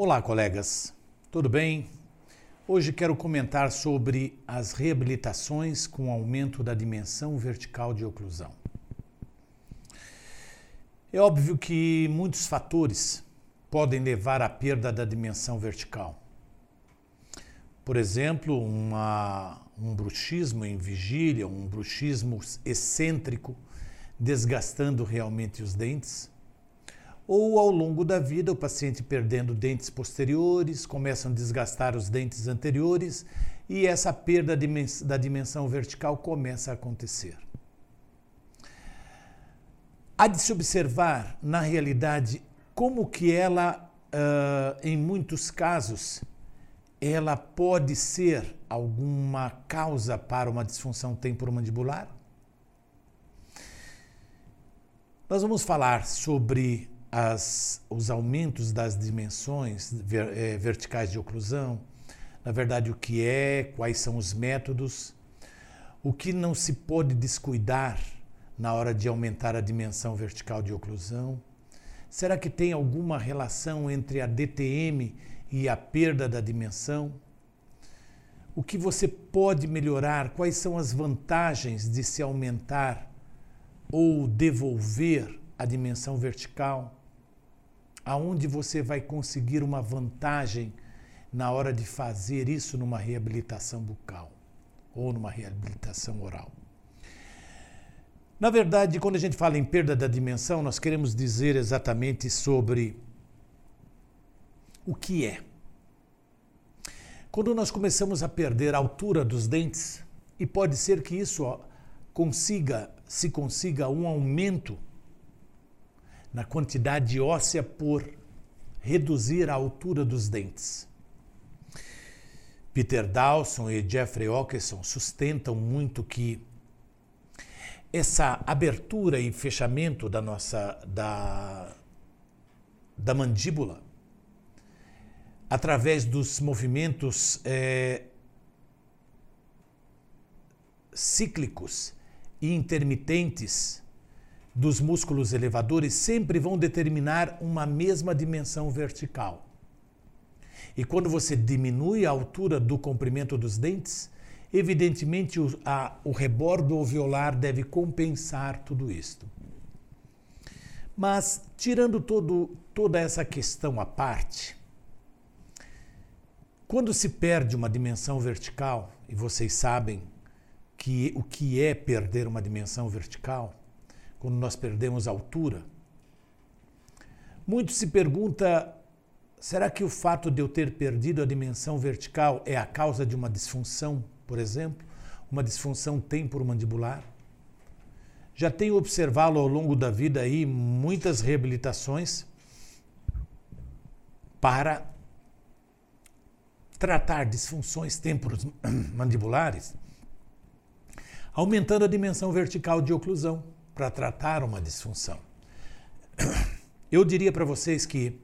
Olá, colegas. Tudo bem? Hoje quero comentar sobre as reabilitações com aumento da dimensão vertical de oclusão. É óbvio que muitos fatores podem levar à perda da dimensão vertical. Por exemplo, uma, um bruxismo em vigília, um bruxismo excêntrico, desgastando realmente os dentes. Ou ao longo da vida, o paciente perdendo dentes posteriores, começam a desgastar os dentes anteriores e essa perda da dimensão vertical começa a acontecer. Há de se observar, na realidade, como que ela, uh, em muitos casos, ela pode ser alguma causa para uma disfunção temporomandibular? Nós vamos falar sobre as, os aumentos das dimensões ver, é, verticais de oclusão, na verdade, o que é, quais são os métodos, o que não se pode descuidar na hora de aumentar a dimensão vertical de oclusão. Será que tem alguma relação entre a DTM e a perda da dimensão? O que você pode melhorar? Quais são as vantagens de se aumentar ou devolver a dimensão vertical? Aonde você vai conseguir uma vantagem na hora de fazer isso numa reabilitação bucal ou numa reabilitação oral? Na verdade, quando a gente fala em perda da dimensão, nós queremos dizer exatamente sobre o que é. Quando nós começamos a perder a altura dos dentes, e pode ser que isso consiga, se consiga um aumento na quantidade óssea por reduzir a altura dos dentes. Peter Dawson e Jeffrey Ockerson sustentam muito que essa abertura e fechamento da nossa da, da mandíbula através dos movimentos é, cíclicos e intermitentes dos músculos elevadores sempre vão determinar uma mesma dimensão vertical. E quando você diminui a altura do comprimento dos dentes, evidentemente o, a, o rebordo alveolar deve compensar tudo isto. Mas, tirando todo, toda essa questão à parte, quando se perde uma dimensão vertical, e vocês sabem que o que é perder uma dimensão vertical, quando nós perdemos altura, muito se pergunta: será que o fato de eu ter perdido a dimensão vertical é a causa de uma disfunção, por exemplo, uma disfunção temporomandibular? Já tenho observado ao longo da vida aí muitas reabilitações para tratar disfunções temporomandibulares, aumentando a dimensão vertical de oclusão para tratar uma disfunção. Eu diria para vocês que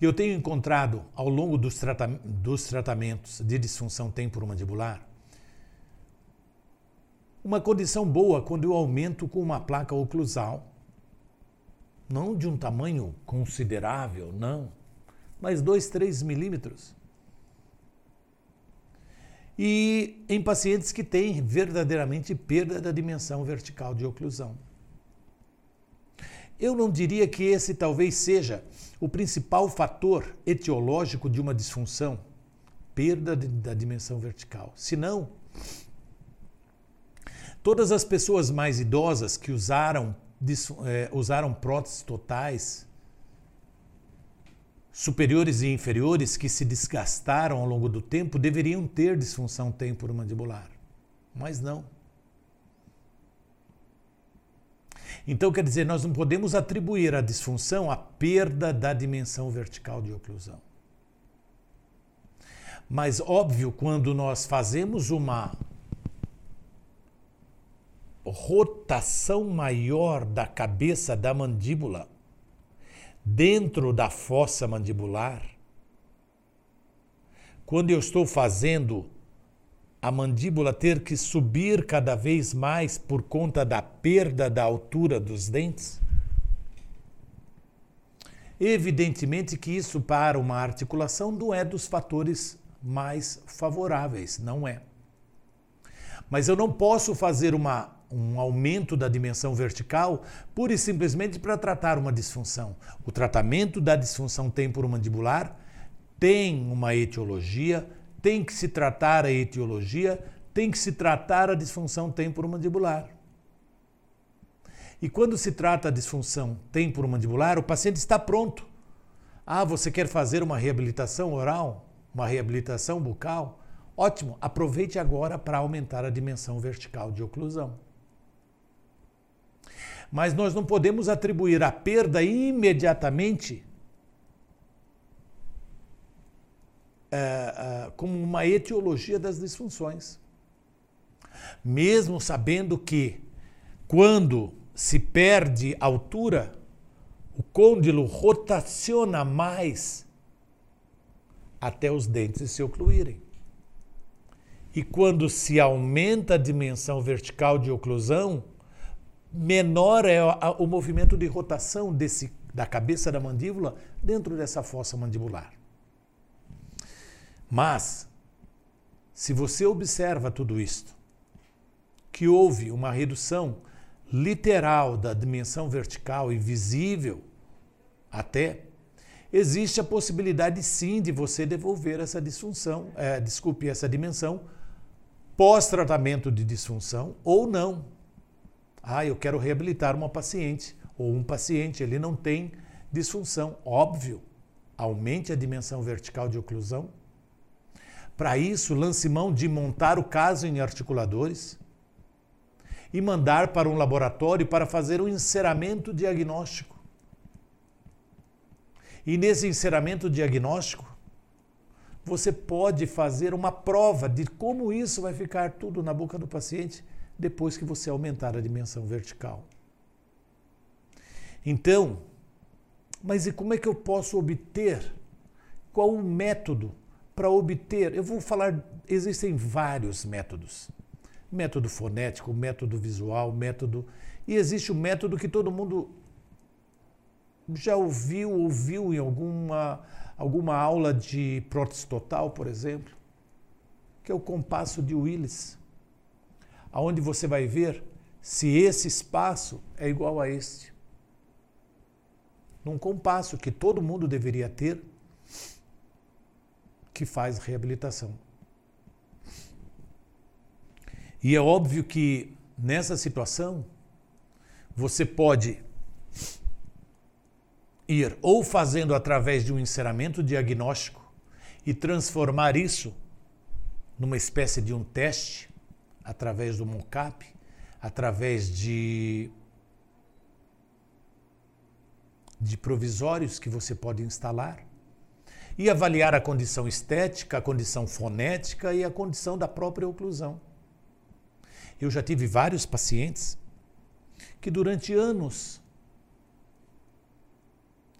eu tenho encontrado ao longo dos, trata dos tratamentos de disfunção temporomandibular uma condição boa quando eu aumento com uma placa oclusal, não de um tamanho considerável, não, mas 2, 3 milímetros e em pacientes que têm verdadeiramente perda da dimensão vertical de oclusão. Eu não diria que esse talvez seja o principal fator etiológico de uma disfunção, perda de, da dimensão vertical. Se não, todas as pessoas mais idosas que usaram, é, usaram próteses totais superiores e inferiores que se desgastaram ao longo do tempo deveriam ter disfunção temporomandibular, mas não. Então, quer dizer, nós não podemos atribuir a disfunção à perda da dimensão vertical de oclusão. Mas, óbvio, quando nós fazemos uma rotação maior da cabeça da mandíbula, dentro da fossa mandibular, quando eu estou fazendo a mandíbula ter que subir cada vez mais por conta da perda da altura dos dentes, Evidentemente que isso para uma articulação não é dos fatores mais favoráveis, não é. Mas eu não posso fazer uma, um aumento da dimensão vertical pura e simplesmente para tratar uma disfunção. O tratamento da disfunção temporomandibular tem uma etiologia, tem que se tratar a etiologia, tem que se tratar a disfunção temporomandibular. E quando se trata a disfunção temporomandibular, o paciente está pronto. Ah, você quer fazer uma reabilitação oral? Uma reabilitação bucal? Ótimo, aproveite agora para aumentar a dimensão vertical de oclusão. Mas nós não podemos atribuir a perda imediatamente é, é, como uma etiologia das disfunções. Mesmo sabendo que, quando se perde altura, o côndilo rotaciona mais até os dentes se ocluírem. E quando se aumenta a dimensão vertical de oclusão, menor é o movimento de rotação desse, da cabeça da mandíbula dentro dessa fossa mandibular. Mas, se você observa tudo isto, que houve uma redução literal da dimensão vertical e visível até, existe a possibilidade sim de você devolver essa disfunção, é, desculpe, essa dimensão pós-tratamento de disfunção ou não. Ah, eu quero reabilitar uma paciente ou um paciente, ele não tem disfunção. Óbvio, aumente a dimensão vertical de oclusão para isso, lance mão de montar o caso em articuladores e mandar para um laboratório para fazer um enceramento diagnóstico. E nesse enceramento diagnóstico, você pode fazer uma prova de como isso vai ficar tudo na boca do paciente depois que você aumentar a dimensão vertical. Então, mas e como é que eu posso obter? Qual o método para obter, eu vou falar, existem vários métodos. Método fonético, método visual, método. E existe o método que todo mundo já ouviu, ouviu em alguma, alguma aula de prótese total, por exemplo, que é o compasso de Willis, aonde você vai ver se esse espaço é igual a este. Num compasso que todo mundo deveria ter, que faz reabilitação. E é óbvio que nessa situação você pode ir ou fazendo através de um enceramento diagnóstico e transformar isso numa espécie de um teste através do mocap, através de de provisórios que você pode instalar e avaliar a condição estética, a condição fonética e a condição da própria oclusão. Eu já tive vários pacientes que durante anos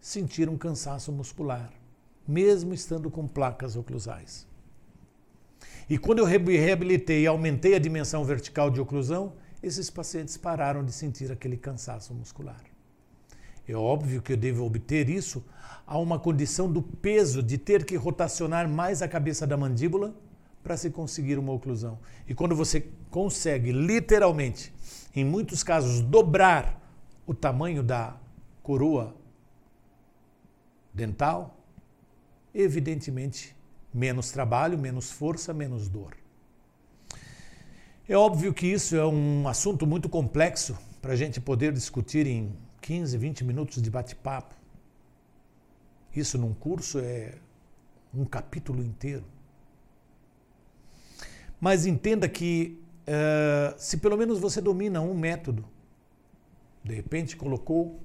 sentiram cansaço muscular, mesmo estando com placas oclusais. E quando eu reabilitei e aumentei a dimensão vertical de oclusão, esses pacientes pararam de sentir aquele cansaço muscular. É óbvio que eu devo obter isso a uma condição do peso de ter que rotacionar mais a cabeça da mandíbula para se conseguir uma oclusão. E quando você consegue literalmente, em muitos casos, dobrar o tamanho da coroa dental, evidentemente menos trabalho, menos força, menos dor. É óbvio que isso é um assunto muito complexo para a gente poder discutir em 15, 20 minutos de bate-papo. Isso num curso é um capítulo inteiro. Mas entenda que uh, se pelo menos você domina um método, de repente colocou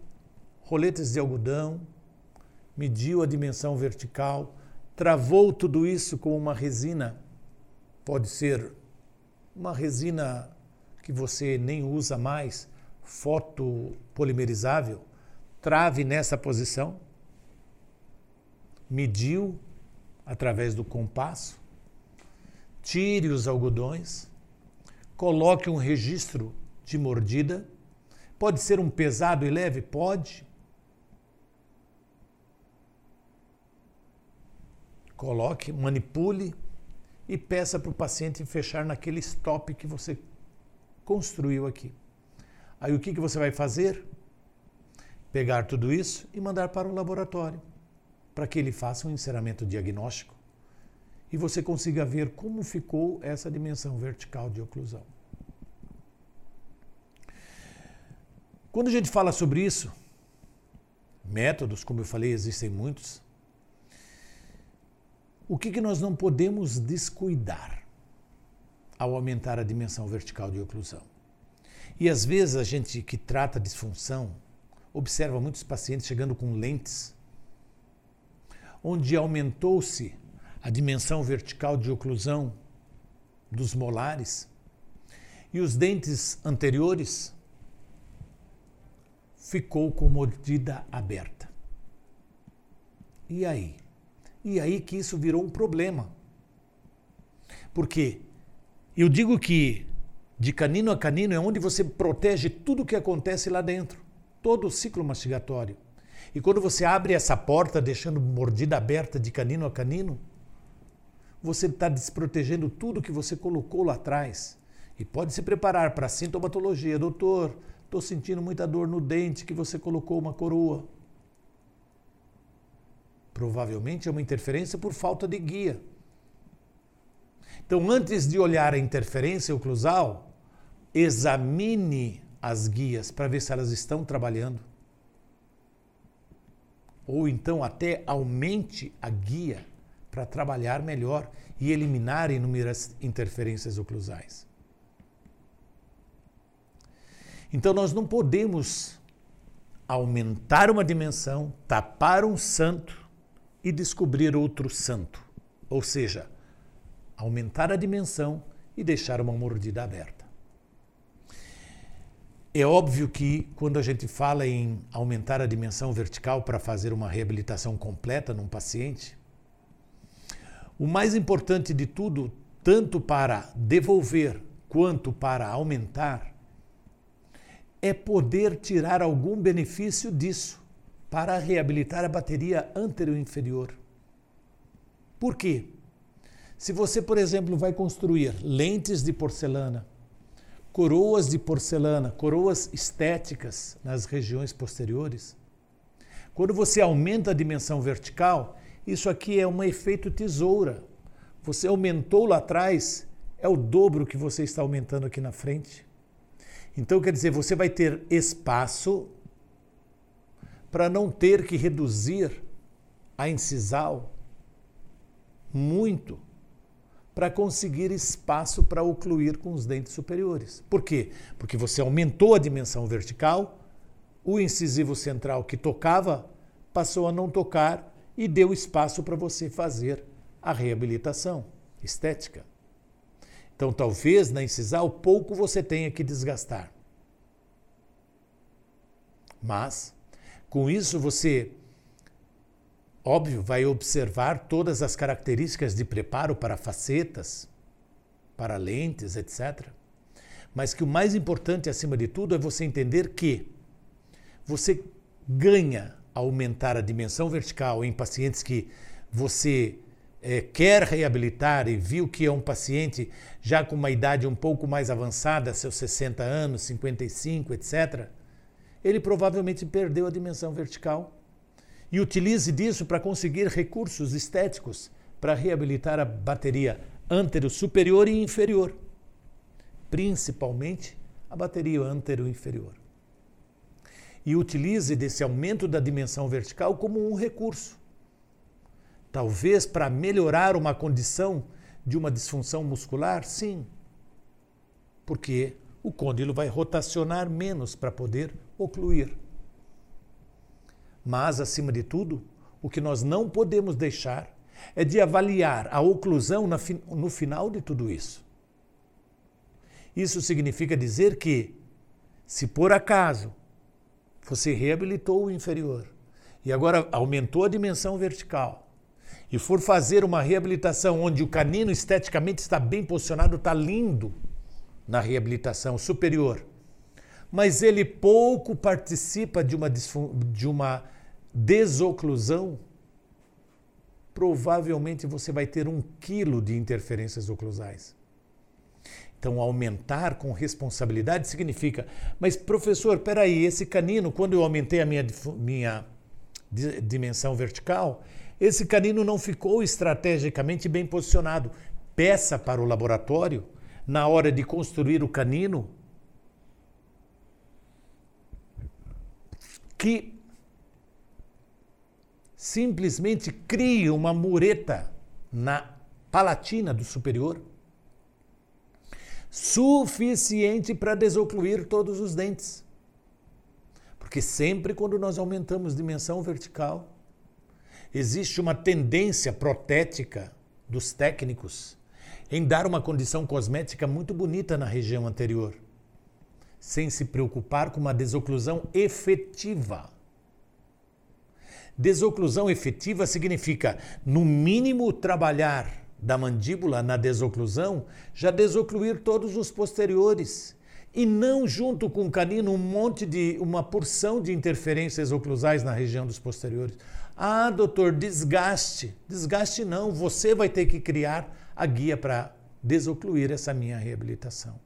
roletes de algodão, mediu a dimensão vertical, travou tudo isso com uma resina, pode ser uma resina que você nem usa mais, fotopolimerizável, trave nessa posição, mediu através do compasso, tire os algodões, coloque um registro de mordida. Pode ser um pesado e leve? Pode. Coloque, manipule e peça para o paciente fechar naquele stop que você construiu aqui. Aí o que, que você vai fazer? Pegar tudo isso e mandar para o laboratório, para que ele faça um encerramento diagnóstico e você consiga ver como ficou essa dimensão vertical de oclusão. Quando a gente fala sobre isso, métodos, como eu falei, existem muitos. O que, que nós não podemos descuidar ao aumentar a dimensão vertical de oclusão? E às vezes a gente que trata disfunção observa muitos pacientes chegando com lentes, onde aumentou-se a dimensão vertical de oclusão dos molares e os dentes anteriores ficou com mordida aberta. E aí? E aí que isso virou um problema. Porque eu digo que de canino a canino é onde você protege tudo o que acontece lá dentro, todo o ciclo mastigatório. E quando você abre essa porta, deixando mordida aberta de canino a canino, você está desprotegendo tudo que você colocou lá atrás. E pode se preparar para a sintomatologia. Doutor, estou sentindo muita dor no dente que você colocou uma coroa. Provavelmente é uma interferência por falta de guia. Então, antes de olhar a interferência oclusal, examine as guias para ver se elas estão trabalhando. Ou então até aumente a guia para trabalhar melhor e eliminar inúmeras interferências oclusais. Então nós não podemos aumentar uma dimensão, tapar um santo e descobrir outro santo. Ou seja, aumentar a dimensão e deixar uma mordida aberta. É óbvio que quando a gente fala em aumentar a dimensão vertical para fazer uma reabilitação completa num paciente, o mais importante de tudo, tanto para devolver quanto para aumentar, é poder tirar algum benefício disso para reabilitar a bateria anterior-inferior. Por quê? Se você, por exemplo, vai construir lentes de porcelana, coroas de porcelana, coroas estéticas nas regiões posteriores, quando você aumenta a dimensão vertical, isso aqui é um efeito tesoura. Você aumentou lá atrás, é o dobro que você está aumentando aqui na frente. Então, quer dizer, você vai ter espaço para não ter que reduzir a incisal muito para conseguir espaço para ocluir com os dentes superiores. Por quê? Porque você aumentou a dimensão vertical, o incisivo central que tocava passou a não tocar e deu espaço para você fazer a reabilitação estética. Então, talvez na incisal pouco você tenha que desgastar. Mas, com isso, você, óbvio, vai observar todas as características de preparo para facetas, para lentes, etc. Mas que o mais importante, acima de tudo, é você entender que você ganha aumentar a dimensão vertical em pacientes que você é, quer reabilitar e viu que é um paciente já com uma idade um pouco mais avançada, seus 60 anos, 55, etc., ele provavelmente perdeu a dimensão vertical. E utilize disso para conseguir recursos estéticos para reabilitar a bateria antero superior e inferior, principalmente a bateria antero inferior e utilize desse aumento da dimensão vertical como um recurso. Talvez para melhorar uma condição de uma disfunção muscular, sim. Porque o côndilo vai rotacionar menos para poder ocluir. Mas, acima de tudo, o que nós não podemos deixar é de avaliar a oclusão no final de tudo isso. Isso significa dizer que, se por acaso você reabilitou o inferior e agora aumentou a dimensão vertical e for fazer uma reabilitação onde o canino esteticamente está bem posicionado, está lindo na reabilitação superior, mas ele pouco participa de uma, de uma desoclusão, provavelmente você vai ter um quilo de interferências oclusais. Então, aumentar com responsabilidade significa, mas professor, peraí, esse canino, quando eu aumentei a minha, minha dimensão vertical, esse canino não ficou estrategicamente bem posicionado. Peça para o laboratório, na hora de construir o canino, que simplesmente crie uma mureta na palatina do superior suficiente para desocluir todos os dentes. Porque sempre quando nós aumentamos dimensão vertical, existe uma tendência protética dos técnicos em dar uma condição cosmética muito bonita na região anterior, sem se preocupar com uma desoclusão efetiva. Desoclusão efetiva significa, no mínimo, trabalhar da mandíbula na desoclusão, já desocluir todos os posteriores. E não junto com o canino um monte de, uma porção de interferências oclusais na região dos posteriores. Ah, doutor, desgaste. Desgaste não, você vai ter que criar a guia para desocluir essa minha reabilitação.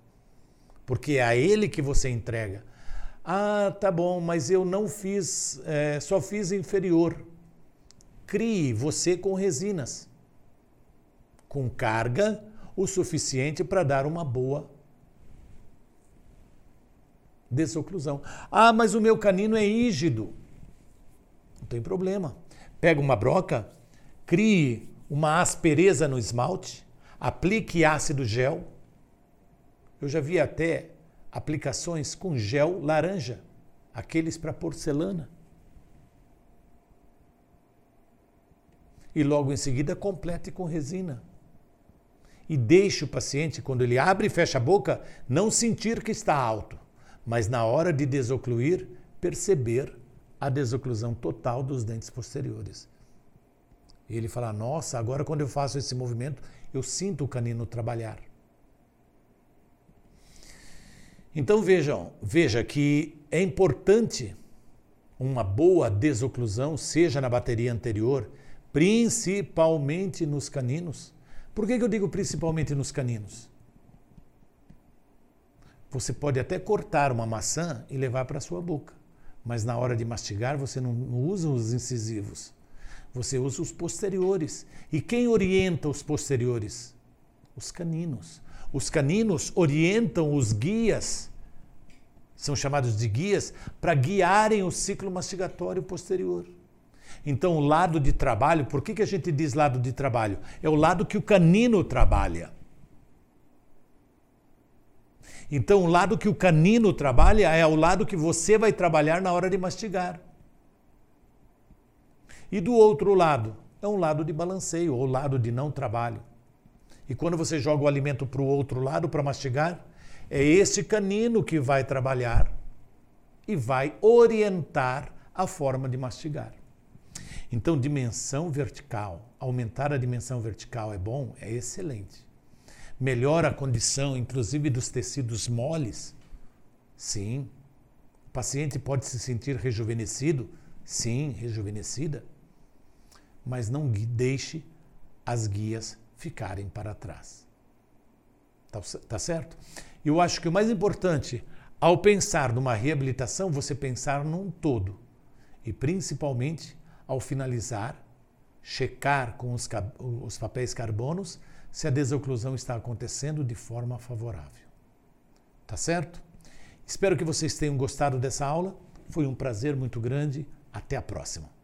Porque é a ele que você entrega. Ah, tá bom, mas eu não fiz, é, só fiz inferior. Crie você com resinas, com carga o suficiente para dar uma boa desoclusão. Ah, mas o meu canino é rígido. Não tem problema. Pega uma broca, crie uma aspereza no esmalte, aplique ácido gel. Eu já vi até aplicações com gel laranja, aqueles para porcelana. E logo em seguida complete com resina. E deixe o paciente, quando ele abre e fecha a boca, não sentir que está alto, mas na hora de desocluir, perceber a desoclusão total dos dentes posteriores. E ele fala: Nossa, agora quando eu faço esse movimento, eu sinto o canino trabalhar. Então vejam, veja que é importante uma boa desoclusão, seja na bateria anterior, principalmente nos caninos. Por que, que eu digo principalmente nos caninos? Você pode até cortar uma maçã e levar para a sua boca, mas na hora de mastigar você não, usa os incisivos, você usa os posteriores. E quem orienta os posteriores? Os caninos. Os caninos orientam os guias, são chamados de guias, para guiarem o ciclo mastigatório posterior. Então, o lado de trabalho, por que, que a gente diz lado de trabalho? É o lado que o canino trabalha. Então, o lado que o canino trabalha é o lado que você vai trabalhar na hora de mastigar. E do outro lado, é um lado de balanceio, ou lado de não trabalho. E quando você joga o alimento para o outro lado para mastigar, é esse canino que vai trabalhar e vai orientar a forma de mastigar. Então, dimensão vertical, aumentar a dimensão vertical é bom? É excelente. Melhora a condição, inclusive, dos tecidos moles? Sim. O paciente pode se sentir rejuvenescido? Sim, rejuvenescida. Mas não deixe as guias ficarem para trás. Tá, tá certo? Eu acho que o mais importante, ao pensar numa reabilitação, você pensar num todo. E principalmente, ao finalizar, checar com os, os papéis carbonos se a desoclusão está acontecendo de forma favorável. Tá certo? Espero que vocês tenham gostado dessa aula. Foi um prazer muito grande. Até a próxima.